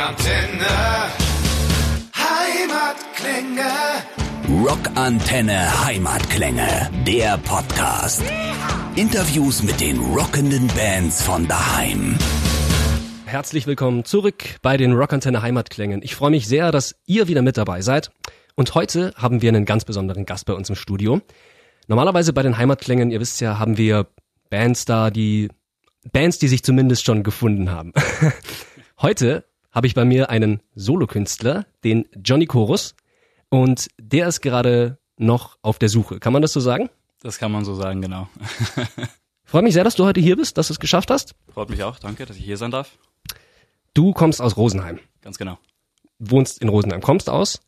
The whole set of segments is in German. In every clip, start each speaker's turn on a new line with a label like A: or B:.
A: Rockantenne. Heimatklänge.
B: Rockantenne Heimatklänge, der Podcast. Interviews mit den rockenden Bands von daheim.
C: Herzlich willkommen zurück bei den Rockantenne Heimatklängen. Ich freue mich sehr, dass ihr wieder mit dabei seid. Und heute haben wir einen ganz besonderen Gast bei uns im Studio. Normalerweise bei den Heimatklängen, ihr wisst ja, haben wir Bands da, die Bands, die sich zumindest schon gefunden haben. Heute habe ich bei mir einen Solokünstler, den Johnny Chorus, und der ist gerade noch auf der Suche. Kann man das so sagen?
D: Das kann man so sagen, genau.
C: Freut mich sehr, dass du heute hier bist, dass du es geschafft hast.
D: Freut mich auch, danke, dass ich hier sein darf.
C: Du kommst aus Rosenheim.
D: Ganz genau.
C: Wohnst in Rosenheim. Kommst aus?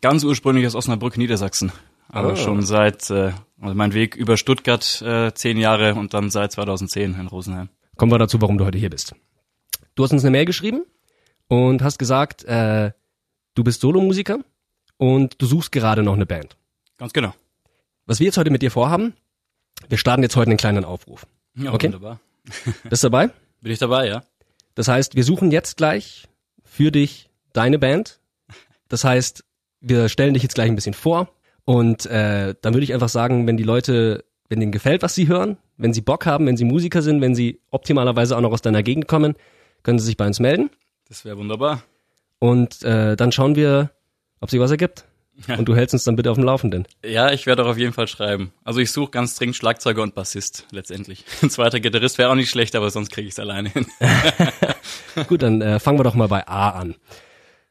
D: Ganz ursprünglich aus Osnabrück, Niedersachsen. Aber
C: Ah.
D: schon seit, äh, also mein Weg über Stuttgart äh, zehn Jahre und dann seit 2010 in Rosenheim.
C: Kommen wir dazu, warum du heute hier bist. Du hast uns eine Mail geschrieben und hast gesagt, äh, du bist Solomusiker und du suchst gerade noch eine Band.
D: Ganz genau.
C: Was wir jetzt heute mit dir vorhaben, wir starten jetzt heute einen kleinen Aufruf.
D: Ja,
C: Okay.
D: wunderbar.
C: Bist du dabei?
D: Bin ich dabei, ja?
C: Das heißt, wir suchen jetzt gleich für dich deine Band. Das heißt, wir stellen dich jetzt gleich ein bisschen vor und äh, dann würde ich einfach sagen, wenn die Leute, wenn denen gefällt, was sie hören, wenn sie Bock haben, wenn sie Musiker sind, wenn sie optimalerweise auch noch aus deiner Gegend kommen, können sie sich bei uns melden
D: Das wäre wunderbar.
C: und äh, dann schauen wir, ob sich was ergibt. Und du hältst uns dann bitte auf dem Laufenden.
D: Ja, ich werde auch auf jeden Fall schreiben. Also ich suche ganz dringend Schlagzeuger und Bassist letztendlich. Ein zweiter Gitarrist wäre auch nicht schlecht, aber sonst kriege ich es alleine hin.
C: Gut, dann äh, fangen wir doch mal bei A an.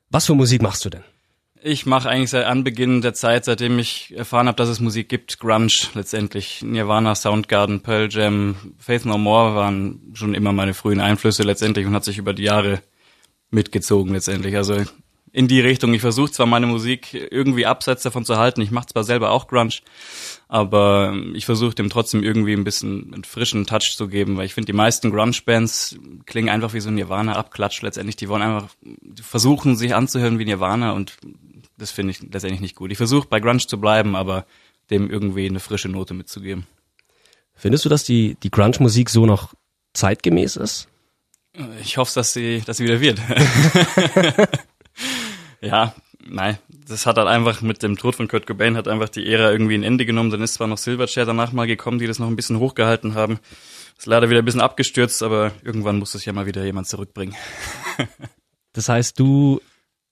C: Was für Musik machst du denn?
D: Ich mache eigentlich seit Anbeginn der Zeit, seitdem ich erfahren habe, dass es Musik gibt, Grunge letztendlich. Nirvana, Soundgarden, Pearl Jam, Faith No More waren schon immer meine frühen Einflüsse letztendlich und hat sich über die Jahre mitgezogen letztendlich. Also in die Richtung. Ich versuche zwar meine Musik irgendwie abseits davon zu halten. Ich mache zwar selber auch Grunge, aber ich versuche dem trotzdem irgendwie ein bisschen einen frischen Touch zu geben, weil ich finde, die meisten Grunge-Bands klingen einfach wie so ein Nirvana-Abklatsch letztendlich. Die wollen einfach versuchen, sich anzuhören wie Nirvana und das finde ich letztendlich nicht gut. Ich versuche bei Grunge zu bleiben, aber dem irgendwie eine frische Note mitzugeben.
C: Findest du, dass die, die Grunge-Musik so noch zeitgemäß ist?
D: Ich hoffe, dass sie, dass sie wieder wird. ja, nein, das hat halt einfach mit dem Tod von Kurt Cobain hat einfach die Ära irgendwie ein Ende genommen. Dann ist zwar noch Silverchair danach mal gekommen, die das noch ein bisschen hochgehalten haben. Ist leider wieder ein bisschen abgestürzt, aber irgendwann muss es ja mal wieder jemand zurückbringen.
C: Das heißt, du,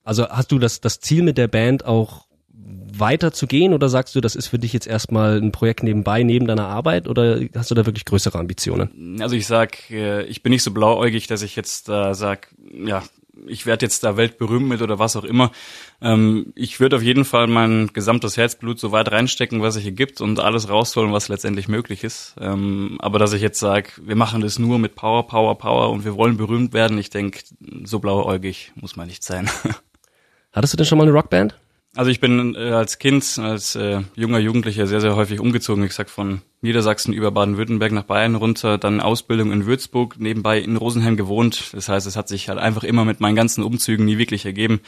C: also hast du das, das Ziel mit der Band auch weiter zu gehen oder sagst du, das ist für dich jetzt erstmal ein Projekt nebenbei, neben deiner Arbeit oder hast du da wirklich größere Ambitionen?
D: Also ich sag, äh, ich bin nicht so blauäugig, dass ich jetzt da sag, ja, ich werde jetzt da weltberühmt mit oder was auch immer. Ähm, ich würde auf jeden Fall mein gesamtes Herzblut so weit reinstecken, was sich hier gibt und alles rausholen, was letztendlich möglich ist. Ähm, aber dass ich jetzt sag, wir machen das nur mit Power, Power, Power und wir wollen berühmt werden, ich denke, so blauäugig muss man nicht sein.
C: Hattest du denn schon mal eine Rockband?
D: Also ich bin äh, als Kind, als äh, junger Jugendlicher sehr, sehr häufig umgezogen. Ich sag von Niedersachsen über Baden-Württemberg nach Bayern runter, dann Ausbildung in Würzburg, nebenbei in Rosenheim gewohnt. Das heißt, es hat sich halt einfach immer mit meinen ganzen Umzügen nie wirklich ergeben.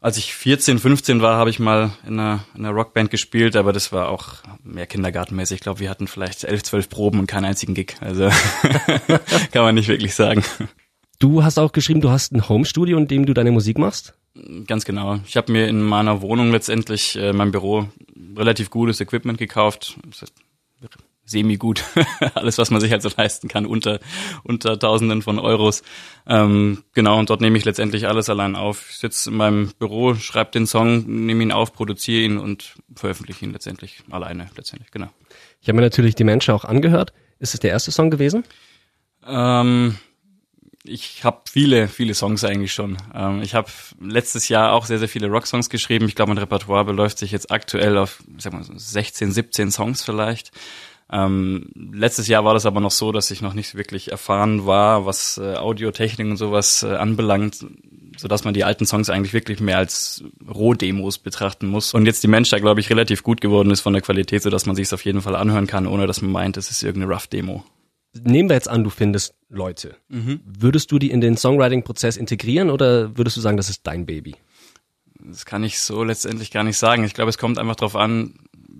D: Als ich 14, 15 war, habe ich mal in einer, in einer Rockband gespielt, aber das war auch mehr kindergartenmäßig. Ich glaube, wir hatten vielleicht 11, 12 Proben und keinen einzigen Gig. Also kann man nicht wirklich sagen.
C: Du hast auch geschrieben, du hast ein Homestudio, in dem du deine Musik machst.
D: Ganz genau. Ich habe mir in meiner Wohnung letztendlich, äh, mein Büro, relativ gutes Equipment gekauft. Das heißt, semi-gut. Alles, was man sich halt so leisten kann, unter, unter Tausenden von Euros. Ähm, genau, und dort nehme ich letztendlich alles allein auf. Ich sitze in meinem Büro, schreibe den Song, nehme ihn auf, produziere ihn und veröffentliche ihn letztendlich alleine, letztendlich, genau.
C: Ich habe mir natürlich die Menschen auch angehört. Ist es der erste Song gewesen?
D: Ähm, ich habe viele, viele Songs eigentlich schon. Ähm, ich habe letztes Jahr auch sehr, sehr viele Rocksongs geschrieben. Ich glaube, mein Repertoire beläuft sich jetzt aktuell auf sag mal, so 16, 17 Songs vielleicht. Ähm, letztes Jahr war das aber noch so, dass ich noch nicht wirklich erfahren war, was äh, Audiotechnik und sowas äh, anbelangt, so dass man die alten Songs eigentlich wirklich mehr als Rohdemos betrachten muss. Und jetzt die Mensch da, glaube ich, relativ gut geworden ist von der Qualität, so dass man sich es auf jeden Fall anhören kann, ohne dass man meint, es ist irgendeine Rough-Demo.
C: Nehmen wir jetzt an, du findest Leute. Würdest du die in den Songwriting-Prozess integrieren oder würdest du sagen, das ist dein Baby?
D: Das kann ich so letztendlich gar nicht sagen. Ich glaube, es kommt einfach darauf an,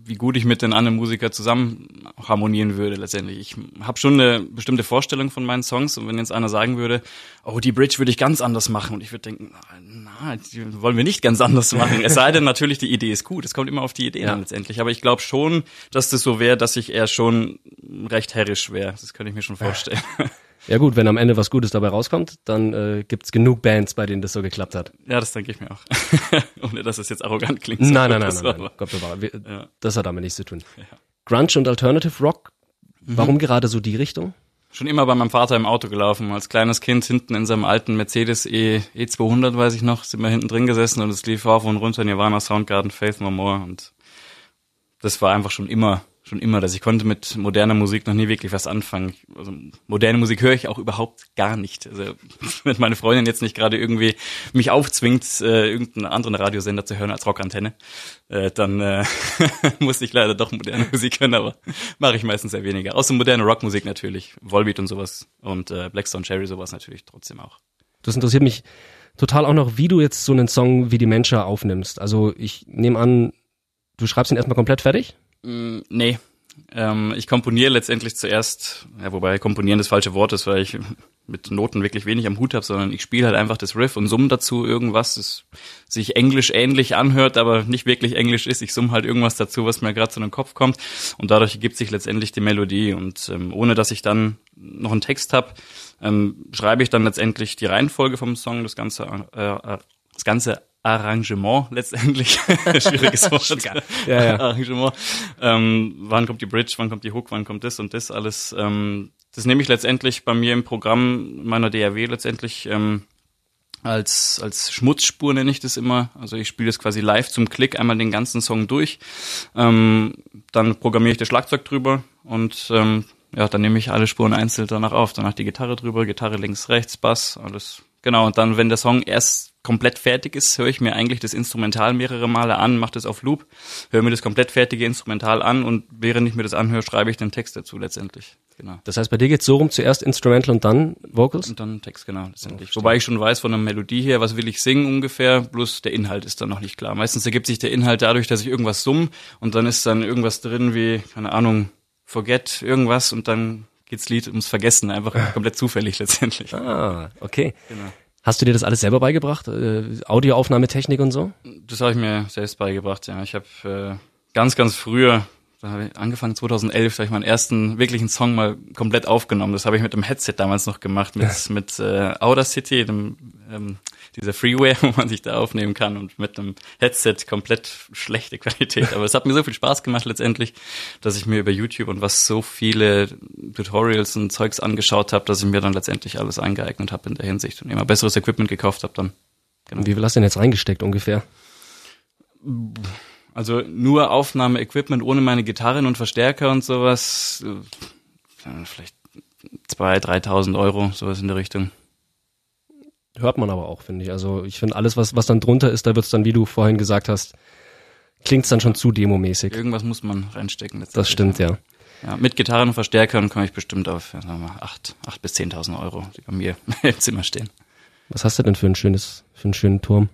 D: wie gut ich mit den anderen Musikern zusammen harmonieren würde letztendlich. Ich habe schon eine bestimmte Vorstellung von meinen Songs und wenn jetzt einer sagen würde, oh, die Bridge würde ich ganz anders machen und ich würde denken, na, die wollen wir nicht ganz anders machen. Es sei denn natürlich, die Idee ist gut. Es kommt immer auf die Idee ja. an letztendlich. Aber ich glaube schon, dass das so wäre, dass ich eher schon recht herrisch wäre. Das könnte ich mir schon vorstellen.
C: Ja gut, wenn am Ende was Gutes dabei rauskommt, dann äh, gibt's genug Bands, bei denen das so geklappt hat.
D: Ja, das denke ich mir auch. Ohne dass es jetzt arrogant klingt.
C: Nein, nein, nein, nein, nein. Gott bewahre. Wir, ja. Das hat damit nichts zu tun. Ja. Grunge und Alternative Rock, mhm. warum gerade so die Richtung?
D: Schon immer bei meinem Vater im Auto gelaufen. Als kleines Kind hinten in seinem alten Mercedes E, E200, weiß ich noch, sind wir hinten drin gesessen und es lief auf und runter Nirvana, Soundgarden, Faith No More und das war einfach schon immer schon immer, dass ich konnte mit moderner Musik noch nie wirklich was anfangen. Also moderne Musik höre ich auch überhaupt gar nicht. Also wenn meine Freundin jetzt nicht gerade irgendwie mich aufzwingt, äh, irgendeinen anderen Radiosender zu hören als Rockantenne, äh, dann äh, muss ich leider doch moderne Musik hören, aber mache ich meistens sehr weniger. Außer moderne Rockmusik natürlich, Volbeat und sowas und äh, Blackstone Cherry sowas natürlich trotzdem auch.
C: Das interessiert mich total auch noch, wie du jetzt so einen Song wie die Mensch aufnimmst. Also ich nehme an, du schreibst ihn erstmal komplett fertig?
D: Mm, nee. Ähm, ich komponiere letztendlich zuerst, ja, wobei komponieren das falsche Wort ist, weil ich mit Noten wirklich wenig am Hut habe, sondern ich spiele halt einfach das Riff und summe dazu irgendwas, das sich englisch ähnlich anhört, aber nicht wirklich englisch ist. Ich summe halt irgendwas dazu, was mir gerade zu den Kopf kommt und dadurch ergibt sich letztendlich die Melodie und ähm, ohne dass ich dann noch einen Text habe, ähm, schreibe ich dann letztendlich die Reihenfolge vom Song, das ganze äh, äh das ganze Arrangement letztendlich. Schwieriges Wort. ja, ja. Arrangement. Ähm, wann kommt die Bridge, wann kommt die Hook, wann kommt das und das alles. Ähm, das nehme ich letztendlich bei mir im Programm meiner DAW letztendlich ähm, als, als Schmutzspur nenne ich das immer. Also ich spiele das quasi live zum Klick einmal den ganzen Song durch. Ähm, dann programmiere ich das Schlagzeug drüber und ähm, ja, dann nehme ich alle Spuren einzeln danach auf. Danach die Gitarre drüber, Gitarre links, rechts, Bass, alles. Genau, und dann, wenn der Song erst komplett fertig ist, höre ich mir eigentlich das Instrumental mehrere Male an, mache das auf Loop, höre mir das komplett fertige Instrumental an und während ich mir das anhöre, schreibe ich den Text dazu letztendlich.
C: Genau. Das heißt, bei dir geht's so rum, zuerst Instrumental und dann Vocals?
D: Und dann Text, genau, letztendlich. Oh, Wobei ich schon weiß von der Melodie her, was will ich singen ungefähr, bloß der Inhalt ist dann noch nicht klar. Meistens ergibt sich der Inhalt dadurch, dass ich irgendwas summ und dann ist dann irgendwas drin wie, keine Ahnung, Forget, irgendwas und dann geht's Lied ums Vergessen, einfach komplett zufällig letztendlich.
C: Ah, okay. Genau. Hast du dir das alles selber beigebracht? Äh, Audioaufnahmetechnik und so?
D: Das habe ich mir selbst beigebracht, ja. Ich habe äh, ganz, ganz früher, da habe ich angefangen 2011, da habe ich meinen ersten wirklichen Song mal komplett aufgenommen. Das habe ich mit dem Headset damals noch gemacht, mit, mit äh, Audacity, dem ähm, dieser Freeware, wo man sich da aufnehmen kann und mit einem Headset komplett schlechte Qualität. Aber es hat mir so viel Spaß gemacht letztendlich, dass ich mir über YouTube und was so viele Tutorials und Zeugs angeschaut habe, dass ich mir dann letztendlich alles eingeeignet habe in der Hinsicht und immer besseres Equipment gekauft habe dann.
C: Genau. Wie viel hast du denn jetzt reingesteckt ungefähr?
D: Also nur Aufnahme-Equipment ohne meine Gitarren und Verstärker und sowas, äh, vielleicht zwei, dreitausend Euro, sowas in der Richtung.
C: Hört man aber auch, finde ich. Also ich finde alles, was, was dann drunter ist, da wird's dann, wie du vorhin gesagt hast, klingt's dann schon zu demomäßig.
D: Irgendwas muss man reinstecken.
C: Das stimmt, ja.
D: ja. Mit Gitarren und Verstärkern komme ich bestimmt auf ja, sagen wir mal, acht, acht bis zehntausend Euro, die bei mir im Zimmer stehen.
C: Was hast du denn für ein schönes, für einen schönen Turm?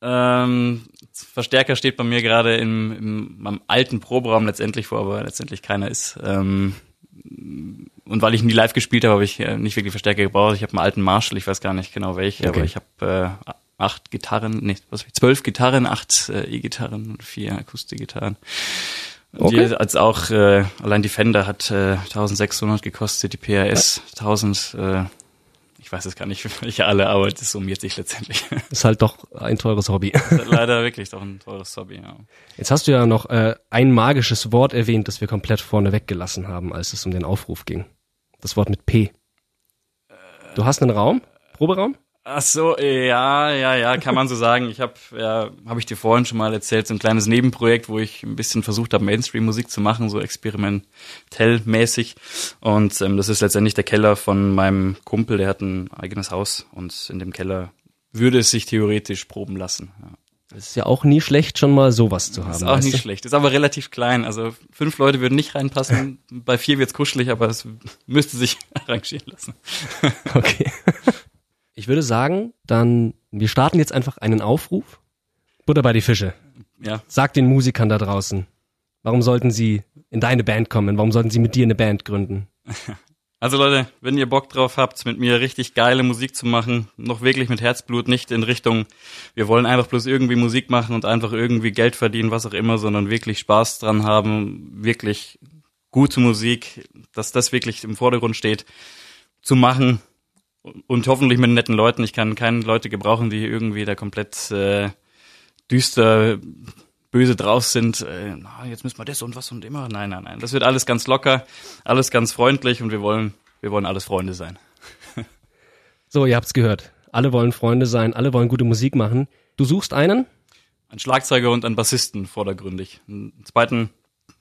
D: Ähm, Verstärker steht bei mir gerade im, im, im alten Proberaum letztendlich vor, aber letztendlich keiner ist. Ähm, und weil ich nie live gespielt habe, habe ich äh, nicht wirklich Verstärker gebraucht. Ich habe einen alten Marshall, ich weiß gar nicht genau welche, okay. aber ich habe äh, acht Gitarren, nee, was ich, zwölf Gitarren, acht äh, E-Gitarren und vier Akustikgitarren. Okay. Die, als auch äh, allein die Fender hat äh, 1600 gekostet, die PRS 1000. Äh, ich weiß es gar nicht, welche alle, aber das summiert sich letztendlich.
C: Ist halt doch ein teures Hobby.
D: Leider wirklich doch ein teures Hobby, ja.
C: Jetzt hast du ja noch äh, ein magisches Wort erwähnt, das wir komplett vorne weggelassen haben, als es um den Aufruf ging. Das Wort mit P. Du hast einen Raum? Proberaum?
D: Ach so, ja, ja, ja, kann man so sagen. Ich habe, ja, habe ich dir vorhin schon mal erzählt, so ein kleines Nebenprojekt, wo ich ein bisschen versucht habe, Mainstream-Musik zu machen, so experimentell-mäßig. Und ähm, das ist letztendlich der Keller von meinem Kumpel, der hat ein eigenes Haus und in dem Keller würde es sich theoretisch proben lassen. Ja.
C: Das ist ja auch nie schlecht, schon mal sowas zu haben. Das
D: ist auch nie du? schlecht. Ist aber relativ klein. Also fünf Leute würden nicht reinpassen. Bei vier wird's kuschelig, aber es müsste sich arrangieren lassen.
C: Okay. Ich würde sagen, dann, wir starten jetzt einfach einen Aufruf. Butter bei die Fische. Ja. Sag den Musikern da draußen, Warum sollten sie in deine Band kommen? Warum sollten sie mit dir eine Band gründen?
D: Also Leute, wenn ihr Bock drauf habt, mit mir richtig geile Musik zu machen, noch wirklich mit Herzblut, nicht in Richtung, wir wollen einfach bloß irgendwie Musik machen und einfach irgendwie Geld verdienen, was auch immer, sondern wirklich Spaß dran haben, wirklich gute Musik, dass das wirklich im Vordergrund steht, zu machen und hoffentlich mit netten Leuten. Ich kann keine Leute gebrauchen, die irgendwie da komplett äh, düster böse drauf sind, äh, na, jetzt müssen wir das und was und immer. Nein, nein, nein. Das wird alles ganz locker, alles ganz freundlich und wir wollen, wir wollen alles Freunde sein.
C: so, ihr habt's gehört. Alle wollen Freunde sein, alle wollen gute Musik machen. Du suchst einen?
D: Ein Schlagzeuger und einen Bassisten vordergründig. Einen zweiten,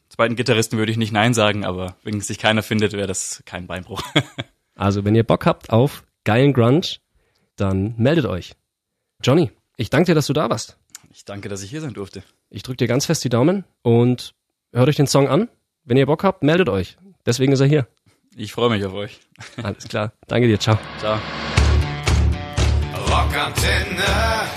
D: zweiten Gitarristen würde ich nicht Nein sagen, aber wenn sich keiner findet, wäre das kein Beinbruch.
C: also, wenn ihr Bock habt auf geilen Grunge, dann meldet euch. Johnny, ich danke dir, dass du da warst.
D: Ich danke, dass ich hier sein durfte.
C: Ich drücke dir ganz fest die Daumen und hört euch den Song an. Wenn ihr Bock habt, meldet euch. Deswegen ist er hier.
D: Ich freue mich auf euch.
C: Alles klar. Danke dir. Ciao.
D: Ciao.
A: Rockantenne.